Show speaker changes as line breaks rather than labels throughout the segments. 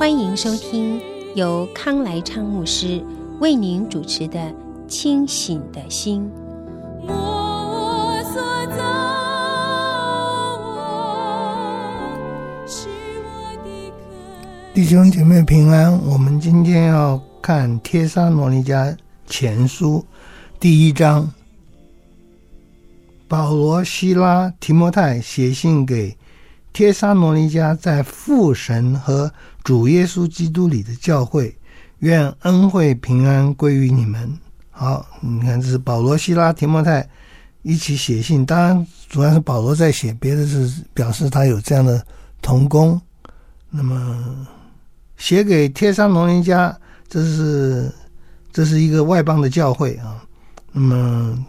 欢迎收听由康来昌牧师为您主持的《清醒的心》。
弟兄姐妹平安，我们今天要看《帖撒罗尼迦前书》第一章。保罗、西拉、提摩太写信给帖撒罗尼迦在父神和主耶稣基督里的教会，愿恩惠平安归于你们。好，你看，这是保罗、西拉、提摩太一起写信，当然主要是保罗在写，别的是表示他有这样的同工。那么。写给帖撒罗尼迦，这是这是一个外邦的教会啊。那么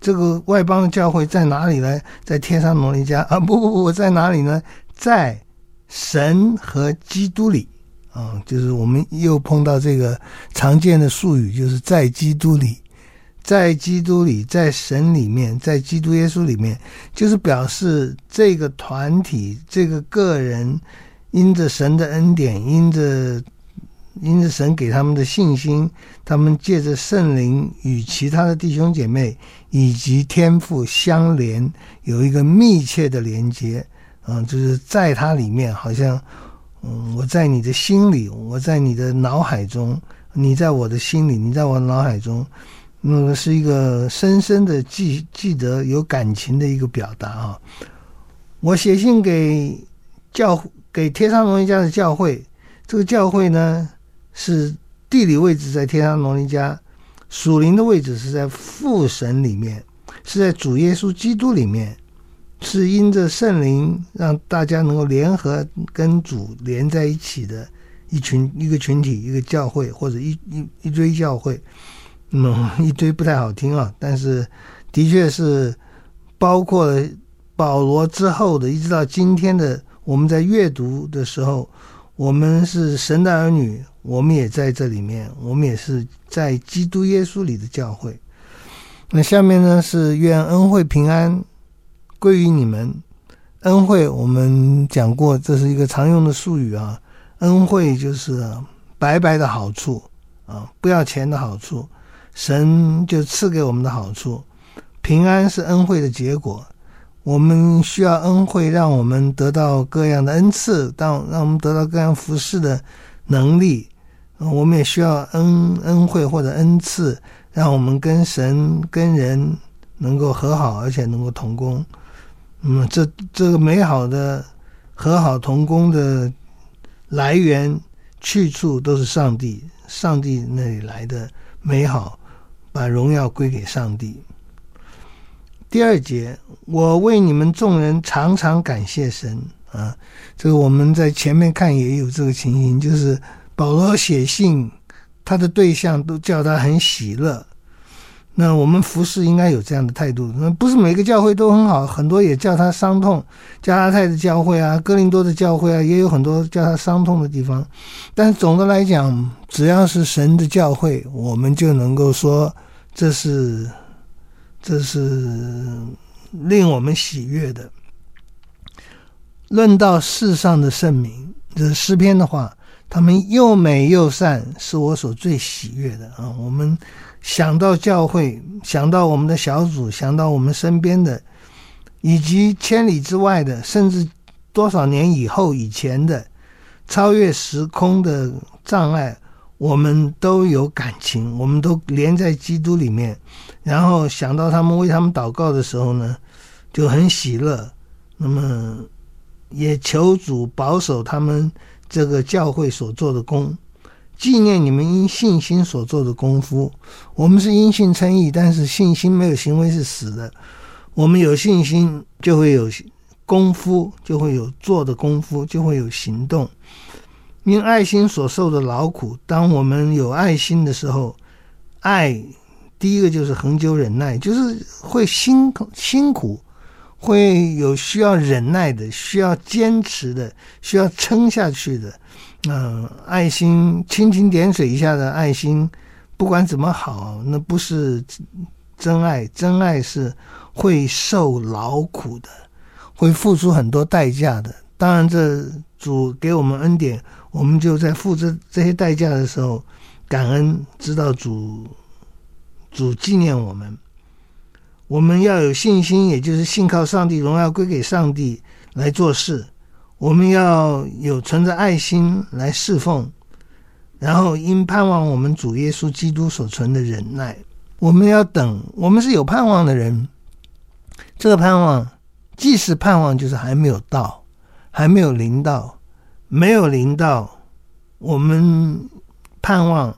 这个外邦的教会在哪里呢？在帖撒罗尼迦啊？不不不，在哪里呢？在神和基督里啊。就是我们又碰到这个常见的术语，就是在基督里，在基督里，在神里面，在基督耶稣里面，就是表示这个团体，这个个人。因着神的恩典，因着因着神给他们的信心，他们借着圣灵与其他的弟兄姐妹以及天父相连，有一个密切的连接。嗯，就是在他里面，好像嗯，我在你的心里，我在你的脑海中，你在我的心里，你在我脑海中，那个是一个深深的记记得有感情的一个表达啊。我写信给教。给帖撒罗尼迦的教会，这个教会呢，是地理位置在帖撒罗林家，属灵的位置是在父神里面，是在主耶稣基督里面，是因着圣灵让大家能够联合跟主连在一起的一群一个群体一个教会或者一一一堆教会，嗯，一堆不太好听啊，但是的确是包括保罗之后的，一直到今天的。我们在阅读的时候，我们是神的儿女，我们也在这里面，我们也是在基督耶稣里的教会。那下面呢，是愿恩惠平安归于你们。恩惠我们讲过，这是一个常用的术语啊。恩惠就是白白的好处啊，不要钱的好处，神就赐给我们的好处。平安是恩惠的结果。我们需要恩惠，让我们得到各样的恩赐，当让我们得到各样服侍的能力。我们也需要恩恩惠或者恩赐，让我们跟神跟人能够和好，而且能够同工。嗯，这这个美好的和好同工的来源去处都是上帝，上帝那里来的美好，把荣耀归给上帝。第二节，我为你们众人常常感谢神啊！这个我们在前面看也有这个情形，就是保罗写信，他的对象都叫他很喜乐。那我们服侍应该有这样的态度。那不是每个教会都很好，很多也叫他伤痛。加拉太的教会啊，哥林多的教会啊，也有很多叫他伤痛的地方。但总的来讲，只要是神的教会，我们就能够说这是。这是令我们喜悦的。论到世上的圣名，这是诗篇的话，他们又美又善，是我所最喜悦的啊！我们想到教会，想到我们的小组，想到我们身边的，以及千里之外的，甚至多少年以后以前的，超越时空的障碍。我们都有感情，我们都连在基督里面，然后想到他们为他们祷告的时候呢，就很喜乐。那么也求主保守他们这个教会所做的功，纪念你们因信心所做的功夫。我们是因信称义，但是信心没有行为是死的。我们有信心就会有功夫，就会有做的功夫，就会有行动。因爱心所受的劳苦，当我们有爱心的时候，爱第一个就是恒久忍耐，就是会辛苦辛苦，会有需要忍耐的，需要坚持的，需要撑下去的。嗯、爱心蜻蜓点水一下的爱心，不管怎么好，那不是真爱。真爱是会受劳苦的，会付出很多代价的。当然，这主给我们恩典。我们就在付这这些代价的时候，感恩，知道主主纪念我们。我们要有信心，也就是信靠上帝，荣耀归给上帝来做事。我们要有存着爱心来侍奉，然后因盼望我们主耶稣基督所存的忍耐，我们要等。我们是有盼望的人，这个盼望既是盼望，就是还没有到，还没有临到。没有临到，我们盼望，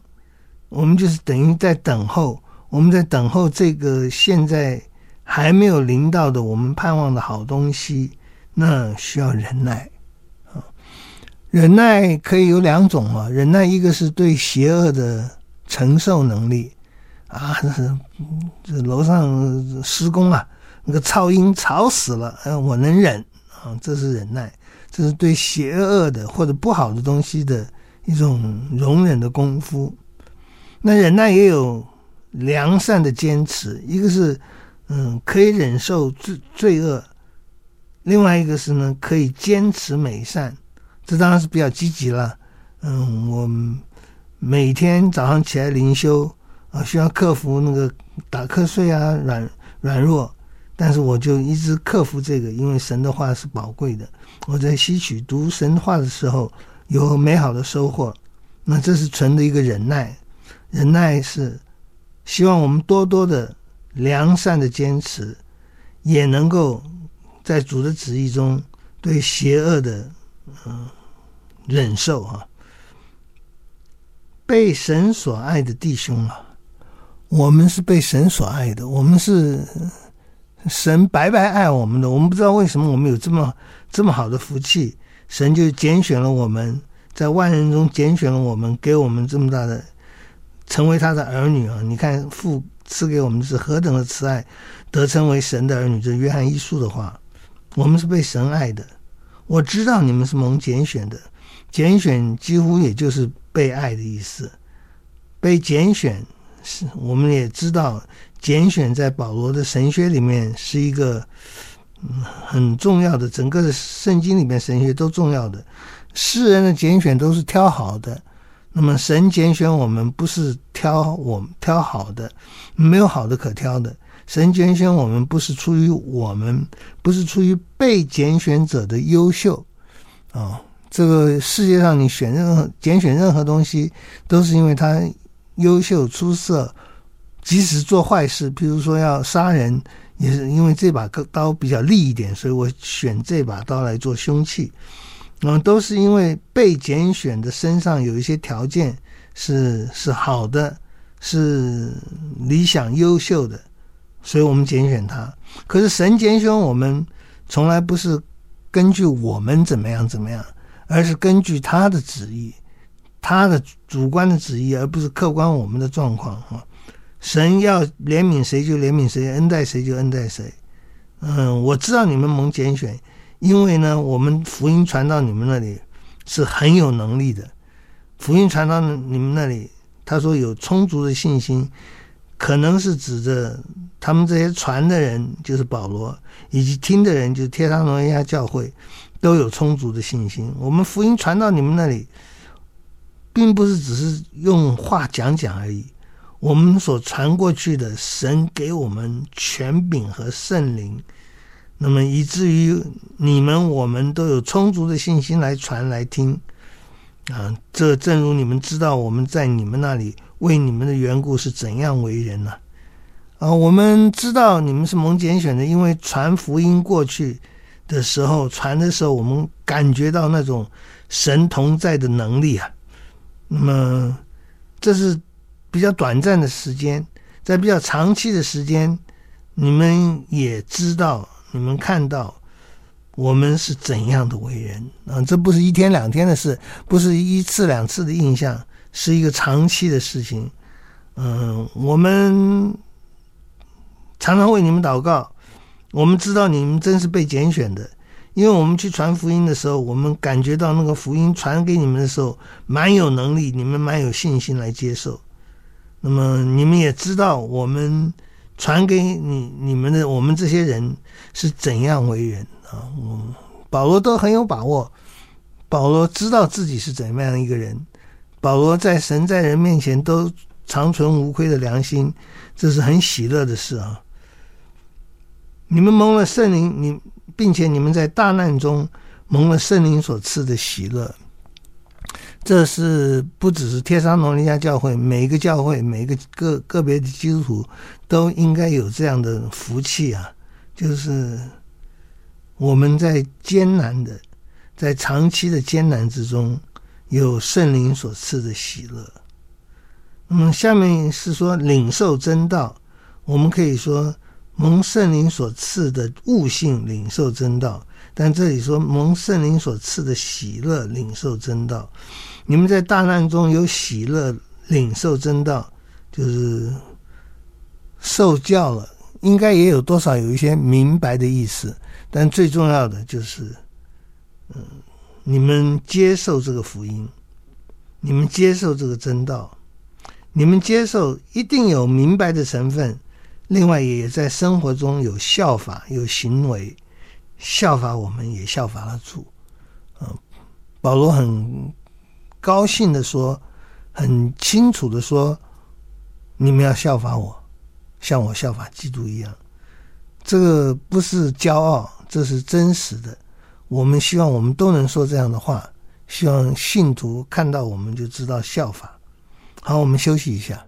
我们就是等于在等候，我们在等候这个现在还没有临到的我们盼望的好东西，那需要忍耐啊。忍耐可以有两种啊，忍耐一个是对邪恶的承受能力啊，这楼上施工啊，那个噪音吵死了，嗯，我能忍啊，这是忍耐。这是对邪恶的或者不好的东西的一种容忍的功夫。那忍耐也有良善的坚持，一个是嗯可以忍受罪罪恶，另外一个是呢可以坚持美善。这当然是比较积极了。嗯，我每天早上起来灵修啊，需要克服那个打瞌睡啊、软软弱。但是我就一直克服这个，因为神的话是宝贵的。我在吸取读神话的时候，有美好的收获。那这是纯的一个忍耐，忍耐是希望我们多多的良善的坚持，也能够在主的旨意中对邪恶的嗯忍受啊。被神所爱的弟兄啊，我们是被神所爱的，我们是。神白白爱我们的，我们不知道为什么我们有这么这么好的福气，神就拣选了我们，在万人中拣选了我们，给我们这么大的成为他的儿女啊！你看父赐给我们是何等的慈爱，得称为神的儿女。这是约翰一书的话，我们是被神爱的。我知道你们是蒙拣选的，拣选几乎也就是被爱的意思。被拣选是，我们也知道。拣选在保罗的神学里面是一个很重要的，整个的圣经里面神学都重要的。世人的拣选都是挑好的，那么神拣选我们不是挑我们挑好的，没有好的可挑的。神拣选我们不是出于我们，不是出于被拣选者的优秀啊、这个世界上你选任何拣选任何东西，都是因为他优秀出色。即使做坏事，譬如说要杀人，也是因为这把刀比较利一点，所以我选这把刀来做凶器。嗯，都是因为被拣选的身上有一些条件是是好的，是理想优秀的，所以我们拣选他。可是神拣选我们，从来不是根据我们怎么样怎么样，而是根据他的旨意，他的主观的旨意，而不是客观我们的状况啊。神要怜悯谁就怜悯谁，恩待谁就恩待谁。嗯，我知道你们蒙拣选，因为呢，我们福音传到你们那里是很有能力的。福音传到你们那里，他说有充足的信心，可能是指着他们这些传的人，就是保罗，以及听的人，就是帖撒罗尼迦教会，都有充足的信心。我们福音传到你们那里，并不是只是用话讲讲而已。我们所传过去的，神给我们权柄和圣灵，那么以至于你们我们都有充足的信心来传来听，啊，这正如你们知道我们在你们那里为你们的缘故是怎样为人呢？啊，我们知道你们是蒙拣选的，因为传福音过去的时候，传的时候我们感觉到那种神同在的能力啊，那么这是。比较短暂的时间，在比较长期的时间，你们也知道，你们看到，我们是怎样的为人啊？这不是一天两天的事，不是一次两次的印象，是一个长期的事情。嗯，我们常常为你们祷告，我们知道你们真是被拣选的。因为我们去传福音的时候，我们感觉到那个福音传给你们的时候，蛮有能力，你们蛮有信心来接受。那么你们也知道，我们传给你你们的，我们这些人是怎样为人啊？我，保罗都很有把握，保罗知道自己是怎么样一个人。保罗在神在人面前都长存无愧的良心，这是很喜乐的事啊。你们蒙了圣灵，你。并且你们在大难中蒙了圣灵所赐的喜乐，这是不只是帖撒罗尼迦教会，每一个教会，每一个个个别的基督徒都应该有这样的福气啊！就是我们在艰难的，在长期的艰难之中，有圣灵所赐的喜乐。那么下面是说领受真道，我们可以说。蒙圣灵所赐的悟性，领受真道。但这里说蒙圣灵所赐的喜乐，领受真道。你们在大难中有喜乐，领受真道，就是受教了，应该也有多少有一些明白的意思。但最重要的就是，嗯，你们接受这个福音，你们接受这个真道，你们接受一定有明白的成分。另外，也在生活中有效法，有行为效法，我们也效法了主。嗯，保罗很高兴的说，很清楚的说，你们要效法我，像我效法基督一样。这个不是骄傲，这是真实的。我们希望我们都能说这样的话，希望信徒看到我们就知道效法。好，我们休息一下。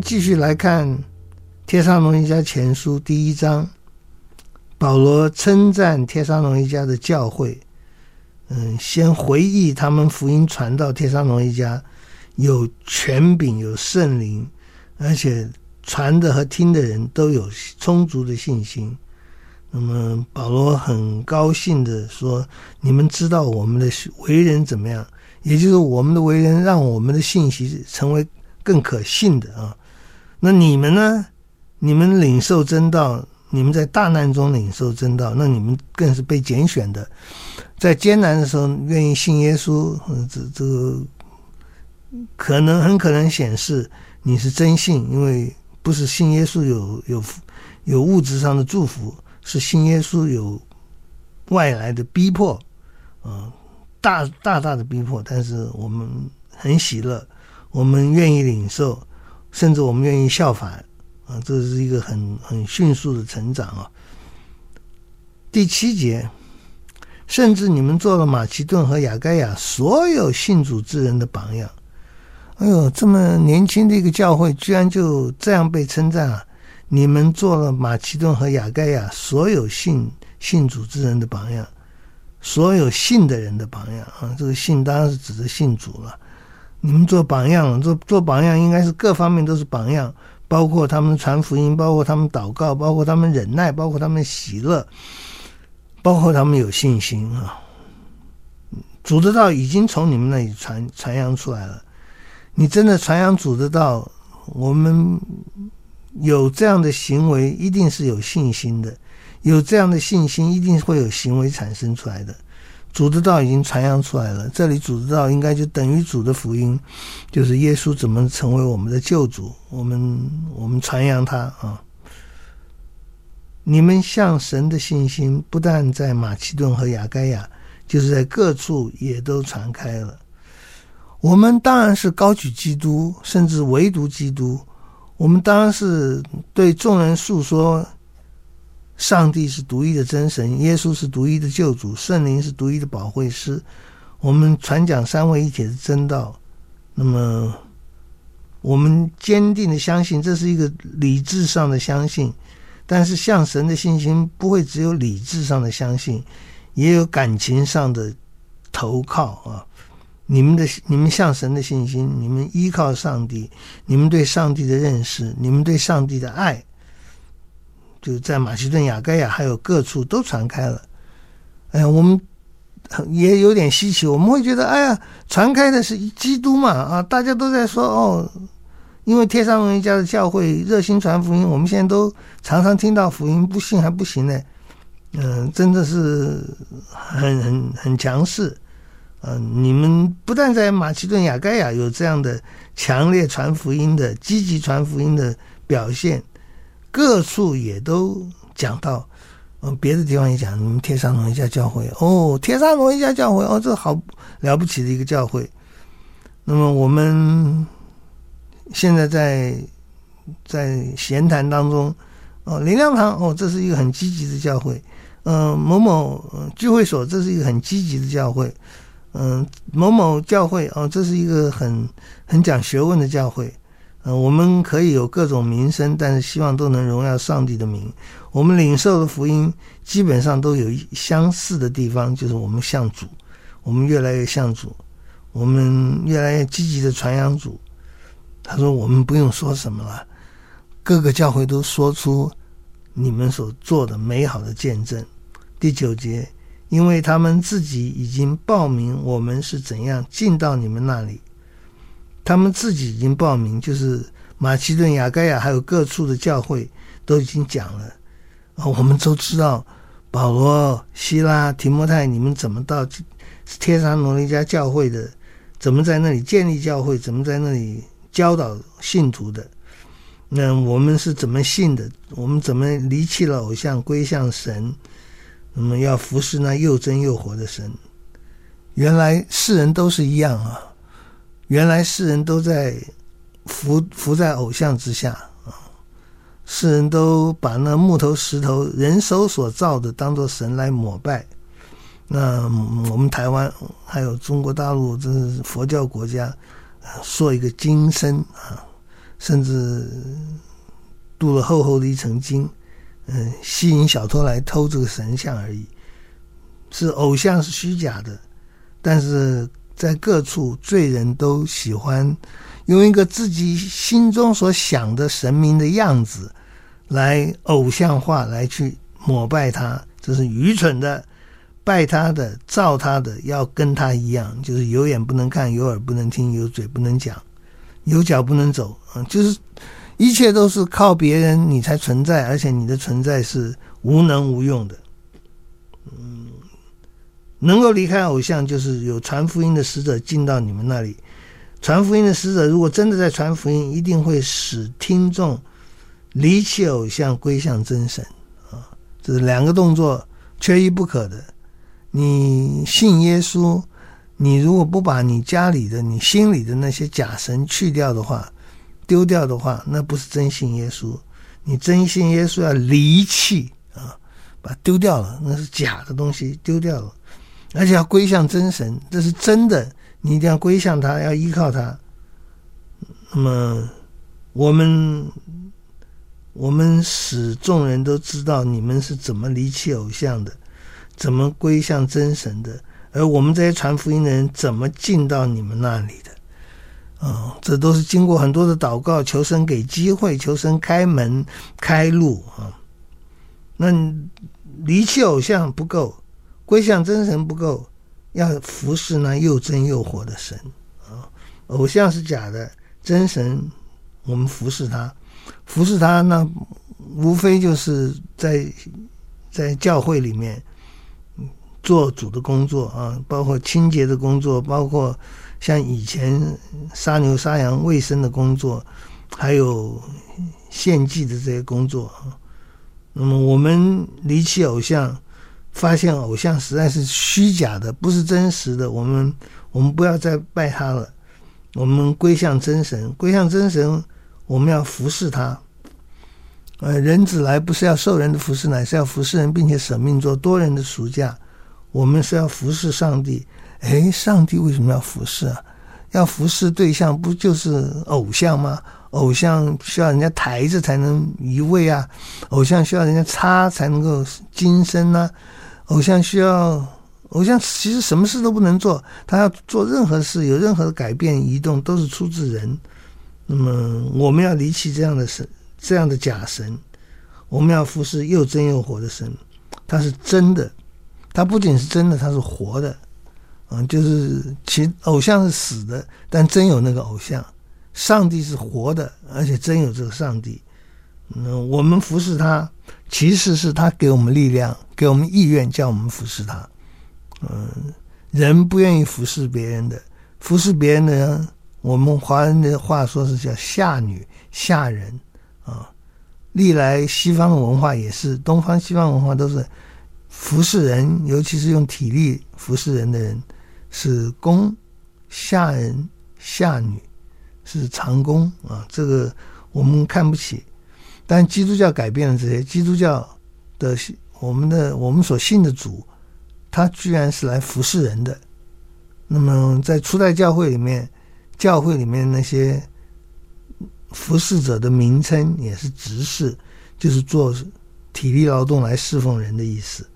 继续来看《帖撒罗尼迦前书》第一章，保罗称赞帖撒罗尼迦的教会。嗯，先回忆他们福音传到帖撒罗尼迦，有权柄，有圣灵，而且传的和听的人都有充足的信心。那么保罗很高兴的说：“你们知道我们的为人怎么样？也就是我们的为人，让我们的信息成为更可信的啊。那你们呢？你们领受真道，你们在大难中领受真道，那你们更是被拣选的。在艰难的时候愿意信耶稣，这这个可能很可能显示你是真信，因为不是信耶稣有有有物质上的祝福。”是信耶稣有外来的逼迫，嗯、大大大的逼迫，但是我们很喜乐，我们愿意领受，甚至我们愿意效仿，啊、这是一个很很迅速的成长啊。第七节，甚至你们做了马其顿和亚该亚所有信主之人的榜样。哎呦，这么年轻的一个教会，居然就这样被称赞啊！你们做了马其顿和亚该亚所有信信主之人的榜样，所有信的人的榜样啊！这个信当然是指的信主了。你们做榜样，做做榜样，应该是各方面都是榜样，包括他们传福音，包括他们祷告，包括他们忍耐，包括他们喜乐，包括他们有信心啊！主的道已经从你们那里传传扬出来了。你真的传扬主的道，我们。有这样的行为，一定是有信心的；有这样的信心，一定会有行为产生出来的。主的道已经传扬出来了，这里主的道应该就等于主的福音，就是耶稣怎么成为我们的救主，我们我们传扬他啊！你们向神的信心，不但在马其顿和亚该亚，就是在各处也都传开了。我们当然是高举基督，甚至唯独基督。我们当然是对众人诉说，上帝是独一的真神，耶稣是独一的救主，圣灵是独一的保惠师。我们传讲三位一体的真道，那么我们坚定的相信，这是一个理智上的相信。但是向神的信心不会只有理智上的相信，也有感情上的投靠啊。你们的、你们向神的信心，你们依靠上帝，你们对上帝的认识，你们对上帝的爱，就在马其顿、亚该亚还有各处都传开了。哎呀，我们也有点稀奇，我们会觉得，哎呀，传开的是基督嘛？啊，大家都在说哦，因为帖撒罗尼迦的教会热心传福音，我们现在都常常听到福音，不信还不行呢。嗯、真的是很很很强势。呃，你们不但在马其顿、亚该亚有这样的强烈传福音的、积极传福音的表现，各处也都讲到。嗯、别的地方也讲，你们帖撒罗尼迦教会哦，帖撒罗尼迦教会哦，这好了不起的一个教会。那么我们现在在在闲谈当中，哦，灵粮堂哦，这是一个很积极的教会。嗯、某某聚会所，这是一个很积极的教会。嗯，某某教会哦，这是一个很很讲学问的教会。嗯，我们可以有各种名声，但是希望都能荣耀上帝的名。我们领受的福音基本上都有相似的地方，就是我们向主，我们越来越向主，我们越来越积极的传扬主。他说：“我们不用说什么了，各个教会都说出你们所做的美好的见证。”第九节。因为他们自己已经报明我们是怎样进到你们那里，他们自己已经报名，就是马其顿、雅盖亚还有各处的教会都已经讲了啊。我们都知道保罗、希拉、提摩太，你们怎么到帖撒罗尼迦教会的？怎么在那里建立教会？怎么在那里教导信徒的？那我们是怎么信的？我们怎么离弃了偶像，归向神？我们要服侍那又真又活的神。原来世人都是一样啊！原来世人都在服服在偶像之下啊！世人都把那木头、石头、人手所造的当做神来膜拜。那我们台湾还有中国大陆，这是佛教国家，说一个金身啊，甚至镀了厚厚的一层金，嗯，吸引小偷来偷这个神像而已。是偶像是虚假的，但是在各处罪人都喜欢用一个自己心中所想的神明的样子来偶像化，来去膜拜他，这是愚蠢的。拜他的、造他的，要跟他一样，就是有眼不能看，有耳不能听，有嘴不能讲，有脚不能走，嗯，就是一切都是靠别人你才存在，而且你的存在是无能无用的。能够离开偶像，就是有传福音的使者进到你们那里。传福音的使者如果真的在传福音，一定会使听众离弃偶像，归向真神啊，这是两个动作，缺一不可的。你信耶稣，你如果不把你家里的、你心里的那些假神去掉的话，丢掉的话，那不是真信耶稣。你真信耶稣要离弃啊，把丢掉了，那是假的东西，丢掉了，而且要归向真神，这是真的，你一定要归向他，要依靠他。那么，我们我们使众人都知道你们是怎么离弃偶像的。怎么归向真神的？而我们这些传福音的人怎么进到你们那里的？啊、哦，这都是经过很多的祷告，求神给机会，求神开门开路啊、哦。那离弃偶像不够，归向真神不够，要服侍那又真又活的神啊、偶像是假的，真神我们服侍他，服侍他那无非就是在在教会里面。做主的工作啊，包括清洁的工作，包括像以前杀牛杀羊卫生的工作，还有献祭的这些工作啊。那么我们离弃偶像，发现偶像实在是虚假的，不是真实的，我们我们不要再拜他了，我们归向真神，归向真神，我们要服侍他。呃，人子来不是要受人的服侍，乃是要服侍人，并且舍命做多人的赎价。我们是要服侍上帝，哎，上帝为什么要服侍啊？要服侍对象不就是偶像吗？偶像需要人家抬着才能移位啊，偶像需要人家擦才能够金身呐，偶像需要，偶像其实什么事都不能做，他要做任何事，有任何的改变移动都是出自人。那么我们要离弃这样的神，这样的假神，我们要服侍又真又活的神，他是真的。他不仅是真的，他是活的，嗯，就是其偶像是死的，但真有那个偶像。上帝是活的，而且真有这个上帝。嗯，我们服侍他，其实是他给我们力量，给我们意愿，叫我们服侍他。嗯，人不愿意服侍别人的，服侍别人的人，我们华人的话说是叫下女下人啊。历来西方的文化也是，东方西方文化都是。服侍人，尤其是用体力服侍人的人，是公下人下女，是长工啊。这个我们看不起，但基督教改变了这些。基督教的我们的我们所信的主，他居然是来服侍人的。那么在初代教会里面，教会里面那些服侍者的名称也是执事，就是做体力劳动来侍奉人的意思。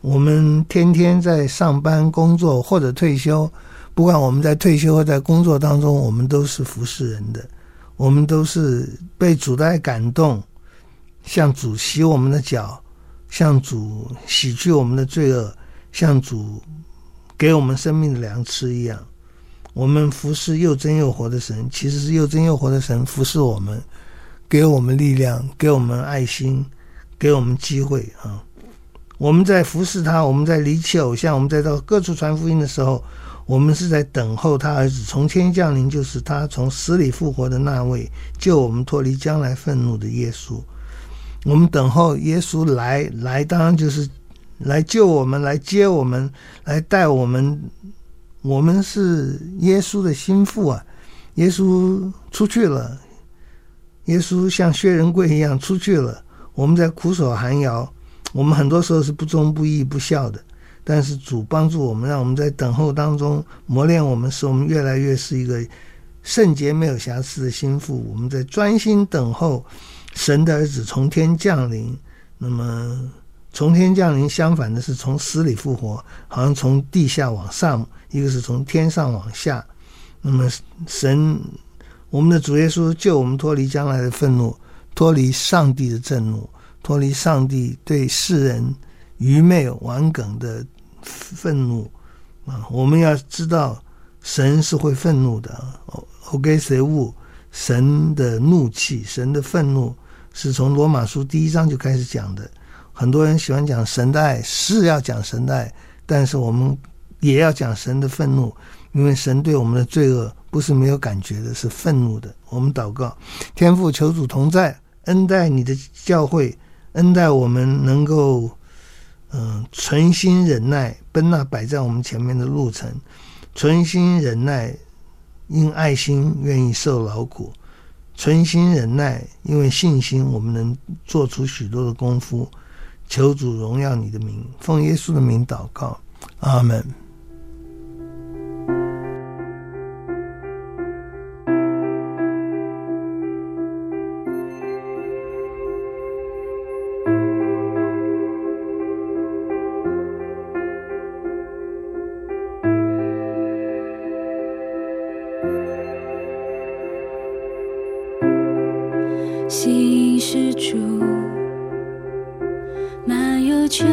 我们天天在上班工作或者退休，不管我们在退休或在工作当中，我们都是服侍人的，我们都是被主的爱感动，向主洗我们的脚，向主洗去我们的罪恶，向主给我们生命的粮吃一样。我们服侍又真又活的神，其实是又真又活的神服侍我们，给我们力量，给我们爱心，给我们机会啊。我们在服侍他，我们在离弃偶像，我们在到各处传福音的时候，我们是在等候他儿子从天降临，就是他从死里复活的那位，救我们脱离将来愤怒的耶稣。我们等候耶稣来，来当然就是来救我们，来接我们，来带我们。我们是耶稣的心腹啊！耶稣出去了，耶稣像薛仁贵一样出去了，我们在苦守寒窑。我们很多时候是不忠不义不孝的，但是主帮助我们，让我们在等候当中磨练我们，使我们越来越是一个圣洁没有瑕疵的心腹，我们在专心等候神的儿子从天降临。那么从天降临，相反的是从死里复活，好像从地下往上，一个是从天上往下。那么神，我们的主耶稣救我们脱离将来的愤怒，脱离上帝的震怒，脱离上帝对世人愚昧顽梗的愤怒啊！我们要知道，神是会愤怒的。OK，谁物？神的怒气，神的愤怒，是从罗马书第一章就开始讲的。很多人喜欢讲神的爱，是要讲神的爱，但是我们也要讲神的愤怒，因为神对我们的罪恶不是没有感觉的，是愤怒的。我们祷告，天父求主同在，恩待你的教会，恩待我们能够，嗯、存心忍耐，奔那摆在我们前面的路程，存心忍耐。因爱心愿意受劳苦，存心忍耐，因为信心我们能做出许多的功夫。求主荣耀你的名，奉耶稣的名祷告，阿门。
信是主，满有权